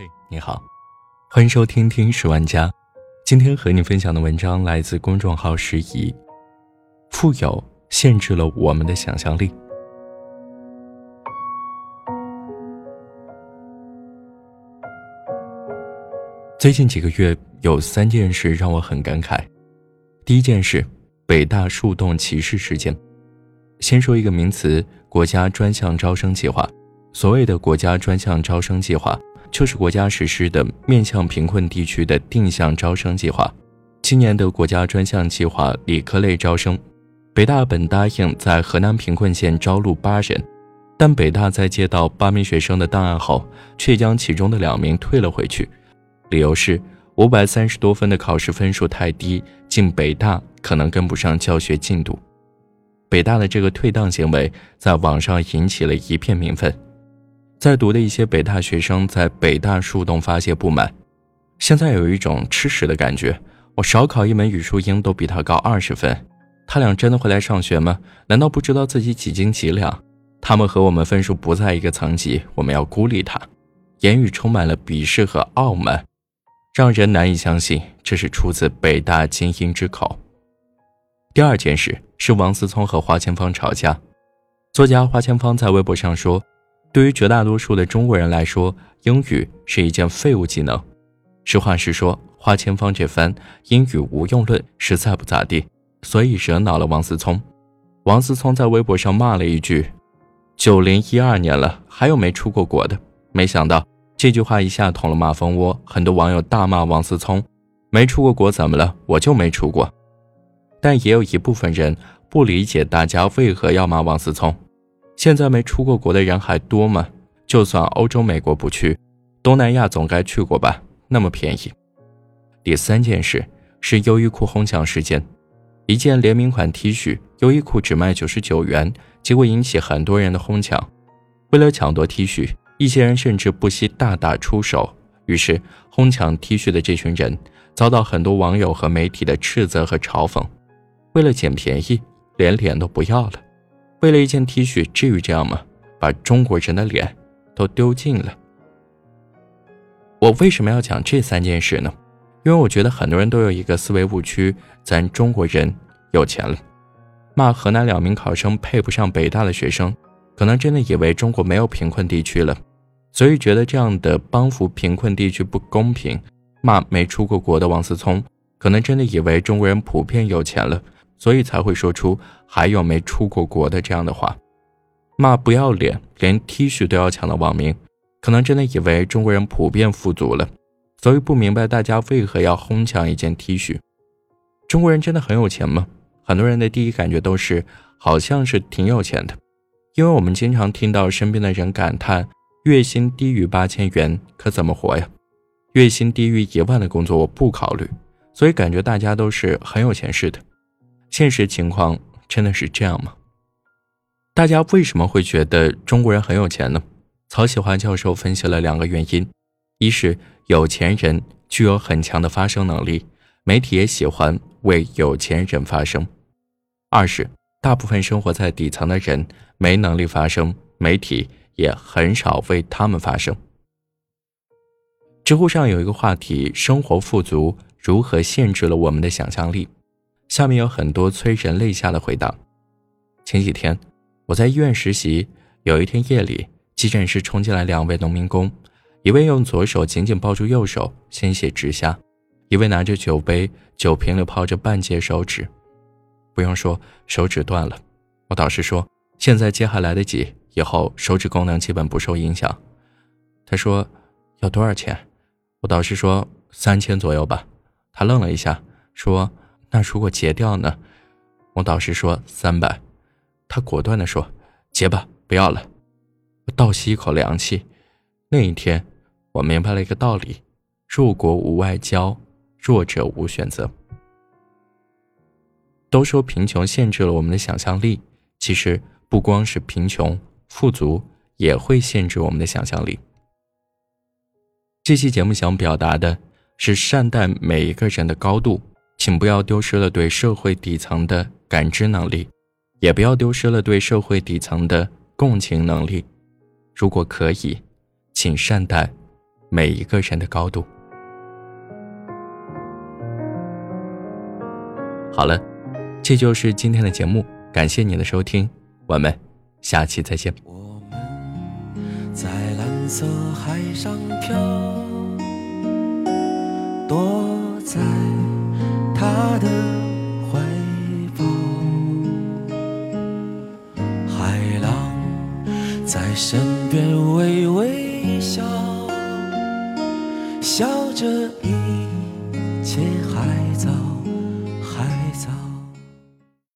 嘿，你好，欢迎收听《听十万家》。今天和你分享的文章来自公众号“时宜”。富有限制了我们的想象力。最近几个月，有三件事让我很感慨。第一件事，北大树洞歧视事件。先说一个名词：国家专项招生计划。所谓的国家专项招生计划，就是国家实施的面向贫困地区的定向招生计划。今年的国家专项计划理科类招生，北大本答应在河南贫困县招录八人，但北大在接到八名学生的档案后，却将其中的两名退了回去。理由是五百三十多分的考试分数太低，进北大可能跟不上教学进度。北大的这个退档行为在网上引起了一片民愤，在读的一些北大学生在北大树洞发泄不满。现在有一种吃屎的感觉，我少考一门语数英都比他高二十分，他俩真的会来上学吗？难道不知道自己几斤几两？他们和我们分数不在一个层级，我们要孤立他。言语充满了鄙视和傲慢。让人难以相信，这是出自北大精英之口。第二件事是王思聪和花千芳吵架。作家花千芳在微博上说：“对于绝大多数的中国人来说，英语是一件废物技能。”实话实说，花千芳这番英语无用论实在不咋地，所以惹恼了王思聪。王思聪在微博上骂了一句：“九零一二年了，还有没出过国的？”没想到。这句话一下捅了马蜂窝，很多网友大骂王思聪：“没出过国怎么了？我就没出过。”但也有一部分人不理解大家为何要骂王思聪。现在没出过国的人还多吗？就算欧洲、美国不去，东南亚总该去过吧？那么便宜。第三件事是优衣库哄抢事件，一件联名款 T 恤，优衣库只卖九十九元，结果引起很多人的哄抢。为了抢夺 T 恤。一些人甚至不惜大打出手，于是哄抢 T 恤的这群人遭到很多网友和媒体的斥责和嘲讽。为了捡便宜，连脸都不要了。为了一件 T 恤，至于这样吗？把中国人的脸都丢尽了。我为什么要讲这三件事呢？因为我觉得很多人都有一个思维误区：咱中国人有钱了。骂河南两名考生配不上北大的学生，可能真的以为中国没有贫困地区了。所以觉得这样的帮扶贫困地区不公平，骂没出过国的王思聪，可能真的以为中国人普遍有钱了，所以才会说出还有没出过国的这样的话。骂不要脸，连 T 恤都要抢的网民，可能真的以为中国人普遍富足了，所以不明白大家为何要哄抢一件 T 恤。中国人真的很有钱吗？很多人的第一感觉都是好像是挺有钱的，因为我们经常听到身边的人感叹。月薪低于八千元可怎么活呀？月薪低于一万的工作我不考虑，所以感觉大家都是很有钱似的。现实情况真的是这样吗？大家为什么会觉得中国人很有钱呢？曹喜华教授分析了两个原因：一是有钱人具有很强的发声能力，媒体也喜欢为有钱人发声；二是大部分生活在底层的人没能力发声，媒体。也很少为他们发声。知乎上有一个话题：生活富足如何限制了我们的想象力？下面有很多催人泪下的回答。前几天我在医院实习，有一天夜里，急诊室冲进来两位农民工，一位用左手紧紧抱住右手，鲜血直下；一位拿着酒杯，酒瓶里泡着半截手指。不用说，手指断了。我导师说，现在接还来得及。以后手指功能基本不受影响。他说：“要多少钱？”我导师说：“三千左右吧。”他愣了一下，说：“那如果截掉呢？”我导师说：“三百。”他果断地说：“截吧，不要了。”我倒吸一口凉气。那一天，我明白了一个道理：弱国无外交，弱者无选择。都说贫穷限制了我们的想象力，其实不光是贫穷。富足也会限制我们的想象力。这期节目想表达的是善待每一个人的高度，请不要丢失了对社会底层的感知能力，也不要丢失了对社会底层的共情能力。如果可以，请善待每一个人的高度。好了，这就是今天的节目，感谢你的收听，我们下期再见。我们在蓝色海上漂，他的怀抱，海浪在身边微微笑，笑着一切还。